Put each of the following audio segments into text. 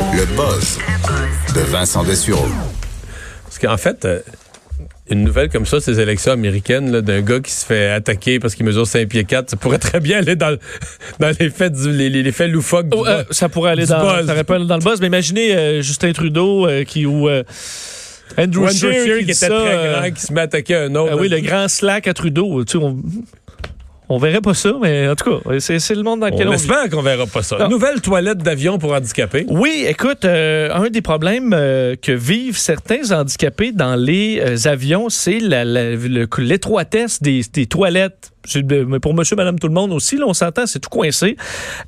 Le buzz de Vincent Dessureau. Parce qu'en fait, euh, une nouvelle comme ça, ces élections américaines, là, d'un gars qui se fait attaquer parce qu'il mesure 5 pieds 4, ça pourrait très bien aller dans, dans les faits du- les, faits loufoques du Oh, euh, buzz. ça pourrait aller dans, buzz. ça aurait pu aller dans le buzz, mais imaginez euh, Justin Trudeau euh, qui ou euh, Andrew, Andrew Scheer Scheer qui qui était ça, très euh, grand, qui se met à attaquer un autre. euh, oui, le grand slack à Trudeau. Tu sais, on, on verrait pas ça, mais en tout cas, c'est le monde dans lequel On on, espère qu'on verra pas ça. Non. Nouvelle toilette d'avion pour handicapés. Oui, écoute, euh, un des problèmes euh, que vivent certains handicapés dans les euh, avions, c'est l'étroitesse des, des toilettes. Mais pour monsieur, madame, tout le monde aussi, là, on s'entend, c'est tout coincé.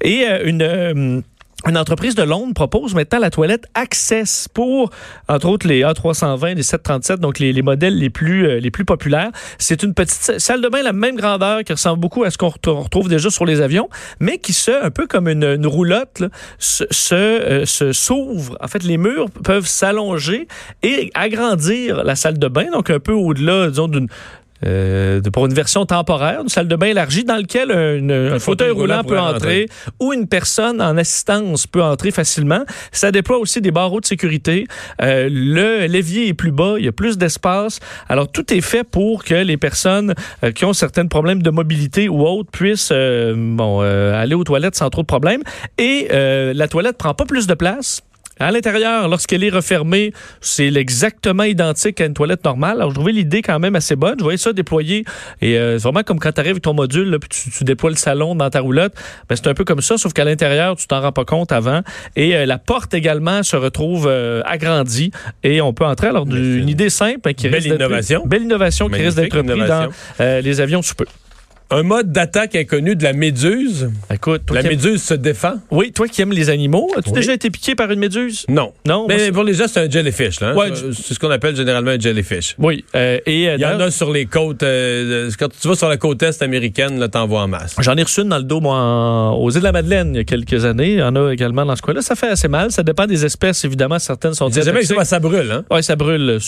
Et une... une entreprise de Londres propose maintenant la toilette Access pour, entre autres, les A320, les 737, donc les, les modèles les plus, euh, les plus populaires. C'est une petite salle de bain, la même grandeur, qui ressemble beaucoup à ce qu'on ret- retrouve déjà sur les avions, mais qui se, un peu comme une, roulotte, se, euh, se s'ouvre. En fait, les murs peuvent s'allonger et agrandir la salle de bain, donc un peu au-delà, disons, d'une euh, de- pour une version temporaire, une salle de bain élargie dans laquelle un, un fauteuil roulant peut entrer ou une personne en assistance peut entrer facilement. Ça déploie aussi des barreaux de sécurité. Euh, le l'évier est plus bas, il y a plus d'espace. Alors tout est fait pour que les personnes euh, qui ont certains problèmes de mobilité ou autres puissent euh, bon euh, aller aux toilettes sans trop de problèmes. Et euh, la toilette prend pas plus de place. À l'intérieur, lorsqu'elle est refermée, c'est exactement identique à une toilette normale. Alors, je trouvais l'idée quand même assez bonne. Je voyais ça déployé. Et euh, c'est vraiment comme quand tu arrives avec ton module, là, puis tu, tu déploies le salon dans ta roulotte. Ben, c'est un peu comme ça, sauf qu'à l'intérieur, tu t'en rends pas compte avant. Et euh, la porte également se retrouve euh, agrandie. Et on peut entrer. Alors, une idée simple hein, qui belle risque d'être- innovation. Belle innovation qui risque d'être prise dans euh, les avions sous peu. Un mode d'attaque inconnu de la méduse? Écoute, La méduse se défend? oui, toi qui aimes les animaux, as-tu Oui. déjà été piqué par une méduse? Non. Non? Mais pour les gens, c'est un jellyfish. Là, hein. Ouais, c'est ce qu'on appelle généralement un jellyfish. oui. euh, et, euh, Il y en a sur les côtes. euh, quand tu vas sur la côte est américaine, là, t'en vois en masse. J'en ai reçu une dans le dos, moi, en- aux îles de la Madeleine, il y a quelques années. Il y en a également dans ce coin-là. Ça fait assez mal. Ça dépend des espèces, évidemment. Certaines sont jamais que toxiques. ça, brûle. Hein? Ouais, ça brûle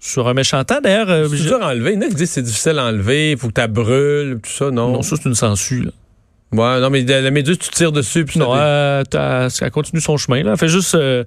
sur un méchant temps. D'ailleurs, euh, C'est je- dur à enlever. Il y en a qui disent que c'est difficile à enlever, il faut que tu brûles, tout ça. Non? non, ça, c'est une sangsue. là. Ouais, non, mais la, méduse, tu tires dessus. Puis Non, euh, elle continue son chemin. Là. Elle fait juste, euh,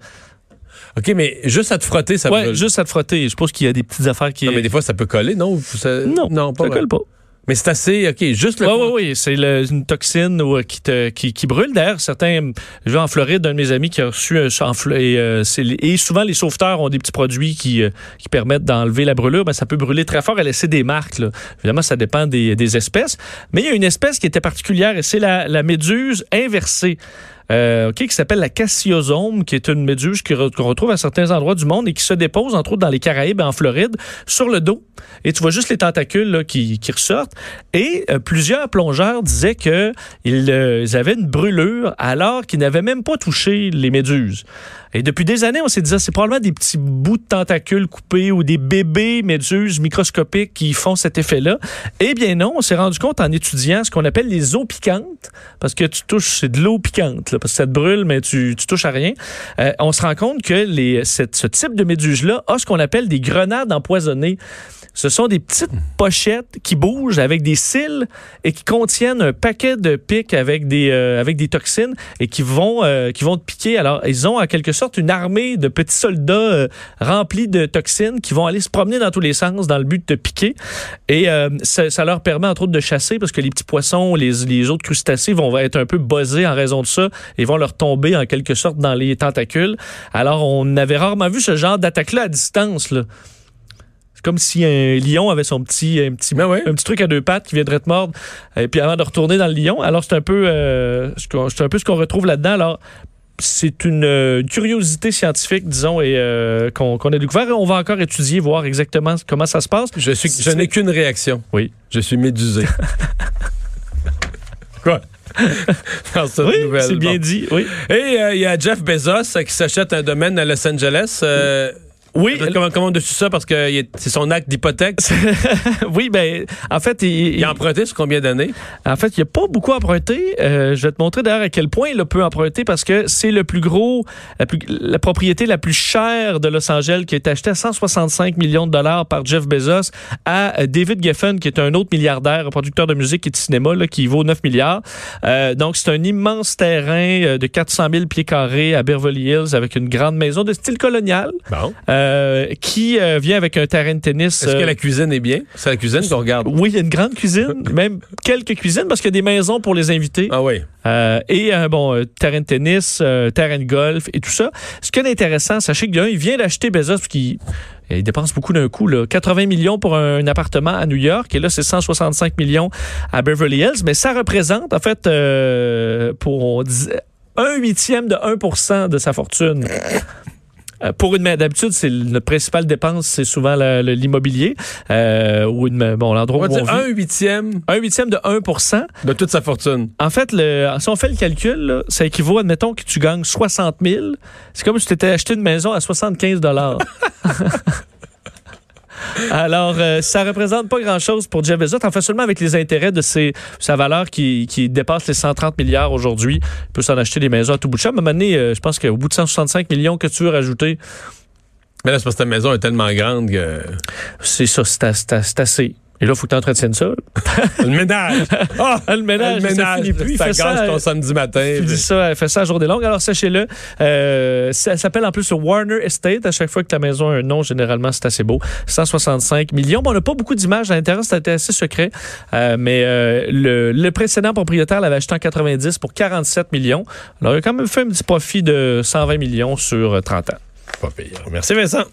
OK, mais juste à te frotter, ça ouais, brûle. juste à te frotter. Je suppose qu'il y a des petites affaires qui. Non, mais des fois, ça peut coller, non? Ça- non, non, pas ça colle pas. Mais c'est assez, OK, juste le... Oui, oui, oui. C'est une toxine ou, euh, qui, te, qui, qui brûle. D'ailleurs, certains. Je vais en Floride, un de mes amis qui a reçu un et, euh, et souvent, les sauveteurs ont des petits produits qui, euh, qui permettent d'enlever la brûlure. Ben, ça peut brûler très fort et laisser des marques. là. Évidemment, ça dépend des, des espèces. Mais il y a une espèce qui était particulière et c'est la, la méduse inversée. Euh, OK, qui s'appelle la cassiosome, qui est une méduse qu'on retrouve à certains endroits du monde et qui se dépose, entre autres, dans les Caraïbes et en Floride, sur le dos. Et tu vois juste les tentacules là, qui, qui ressortent. Et euh, plusieurs plongeurs disaient que ils, euh, avaient une brûlure alors qu'ils n'avaient même pas touché les méduses. Et depuis des années, on s'est dit, ah, c'est probablement des petits bouts de tentacules coupés ou des bébés méduses microscopiques qui font cet effet-là. Eh bien non, on s'est rendu compte en étudiant ce qu'on appelle les eaux piquantes, parce que tu touches, c'est de l'eau piquante, là, parce que ça te brûle, mais tu, tu touches à rien. Euh, on se rend compte que les, ce type de méduse-là a ce qu'on appelle des grenades empoisonnées. Ce sont des petites pochettes qui bougent avec des cils et qui contiennent un paquet de pics avec des, euh, avec des toxines et qui vont, euh, qui vont te piquer. Alors, ils ont en quelque sorte une armée de petits soldats euh, remplis de toxines qui vont aller se promener dans tous les sens dans le but de te piquer. Et euh, ça, ça leur permet entre autres de chasser parce que les petits poissons, les, les autres crustacés vont être un peu buzzés en raison de ça et vont leur tomber en quelque sorte dans les tentacules. Alors, on avait rarement vu ce genre d'attaque-là à distance. Là. C'est comme si un lion avait son petit, un petit, Ben ouais. un petit truc à deux pattes qui viendrait te mordre, et puis avant de retourner dans le lion. Alors, c'est un peu, euh, ce qu'on- c'est un peu ce qu'on retrouve là-dedans. Alors, c'est une, euh, une curiosité scientifique, disons, et euh, qu'on a découvert. Et on va encore étudier, voir exactement comment ça se passe. Je, suis, je n'ai qu'une réaction. Oui. Je suis médusé. Quoi? Oui, c'est bien Bon. dit. Oui. Et euh, il y a Jeff Bezos euh, qui s'achète un domaine à Los Angeles. Euh, Oui, Comment, comment dessus ça? Parce que est- c'est son acte d'hypothèque. oui, ben, en fait, il, Il a emprunté sur combien d'années? En fait, il n'y a pas beaucoup emprunté. Euh, je vais te montrer d'ailleurs à quel point il a peu emprunté parce que c'est le plus gros, la, plus- la propriété la plus chère de Los Angeles qui a été achetée à 165 millions de dollars par Jeff Bezos à euh, David Geffen, qui est un autre milliardaire, un producteur de musique et de cinéma, là, qui vaut 9 milliards. Euh, donc, c'est un immense terrain euh, de 400 000 pieds carrés à Beverly Hills avec une grande maison de style colonial Bon. euh, qui euh, vient avec un terrain de tennis. Est-ce que euh, la cuisine est bien? C'est la cuisine qu'on regarde. oui, il y a une grande cuisine, même quelques cuisines parce qu'il y a des maisons pour les invités. Ah oui. Euh, et un bon euh, terrain de tennis, euh, terrain de golf et tout ça. Ce qui est intéressant, sachez que d'un, il vient d'acheter Bezos parce qu'il il dépense beaucoup d'un coup. Là. 80 millions pour un, appartement à New York et là, c'est 165 millions à Beverly Hills. Mais ça représente, en fait, euh, pour on dit, un huitième de 1% de sa fortune. Euh, Pour une d'habitude, c'est notre principale dépense, c'est souvent l'immobilier euh, ou une, bon On l'endroit va où on dire vit. un huitième Un huitième de 1% de toute sa fortune. en fait, le, si on fait le calcul, là, ça équivaut, admettons que tu gagnes 60 000. C'est comme si tu t'étais acheté une maison à 75 Alors, euh, ça représente pas grand-chose pour Jeff Bezos. En fait, seulement avec les intérêts de ses, sa valeur qui, qui dépasse les 130 milliards aujourd'hui, il peut s'en acheter des maisons à tout bout de champ. À un moment donné, euh, je pense qu'au bout de 165 millions que tu veux rajouter, Mais là, c'est parce que ta maison est tellement grande que. c'est ça, c'est assez. Et là, il faut que tu entretiennes ça. Le ménage! Ah! le ménage, le ça ménage! finit plus. Ça ça, ton euh, samedi matin. Il dit ça, elle fait ça à journée longue. Alors, sachez-le, euh, ça s'appelle en plus le Warner Estate. À chaque fois que la maison a un nom, généralement, c'est assez beau. 165 millions. Bon, on n'a pas beaucoup d'images à l'intérieur, c'était assez secret. Euh, mais euh, le, le précédent propriétaire l'avait acheté en 90 pour 47 millions. Alors, il a quand même fait un petit profit de 120 millions sur euh, 30 ans. Pas pire. Merci Vincent.